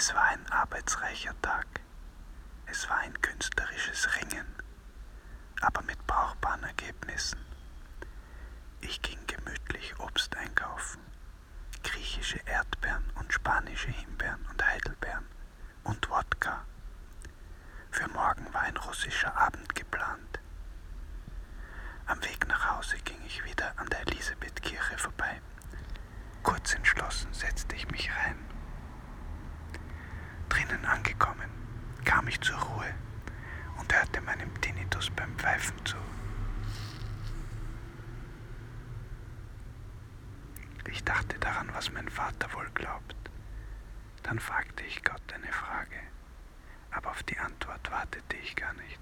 Es war ein arbeitsreicher Tag. Es war ein künstlerisches Ringen, aber mit brauchbaren Ergebnissen. Ich ging gemütlich Obst einkaufen, griechische Erdbeeren und spanische Himbeeren und Heidelbeeren und Wodka. Für morgen war ein russischer Abend geplant. Am Weg nach Hause ging ich wieder an der Elisabethkirche vorbei. Kurz entschlossen setzte ich mich rein. Drinnen angekommen, kam ich zur Ruhe und hörte meinem Tinnitus beim Pfeifen zu. Ich dachte daran, was mein Vater wohl glaubt. Dann fragte ich Gott eine Frage, aber auf die Antwort wartete ich gar nicht.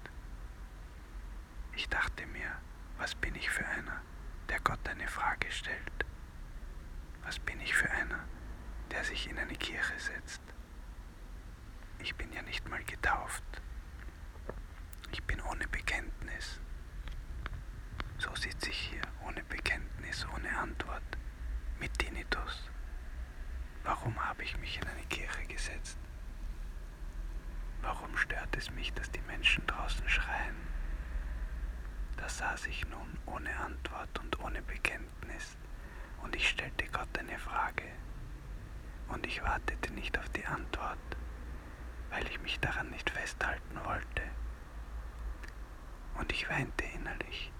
Ich dachte mir, was bin ich für einer, der Gott eine Frage stellt? Was bin ich für einer, der sich in eine Kirche setzt? Ich bin ja nicht mal getauft. Ich bin ohne Bekenntnis. So sitze ich hier, ohne Bekenntnis, ohne Antwort, mit Tinnitus. Warum habe ich mich in eine Kirche gesetzt? Warum stört es mich, dass die Menschen draußen schreien? Da saß ich nun ohne Antwort und ohne Bekenntnis, und ich stellte Gott eine Frage, und ich wartete nicht auf die Antwort, weil ich mich daran nicht festhalten wollte. Und ich weinte innerlich.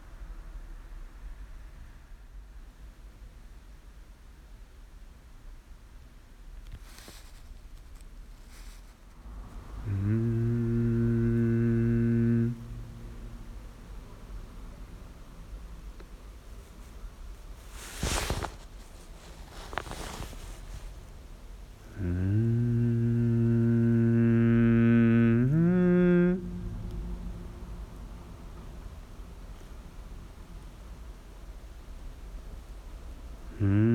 Mm-hmm.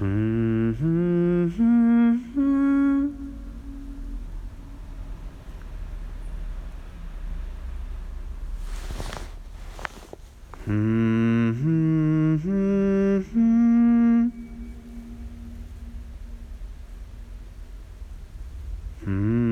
Mm-hmm. Hmm. Hmm.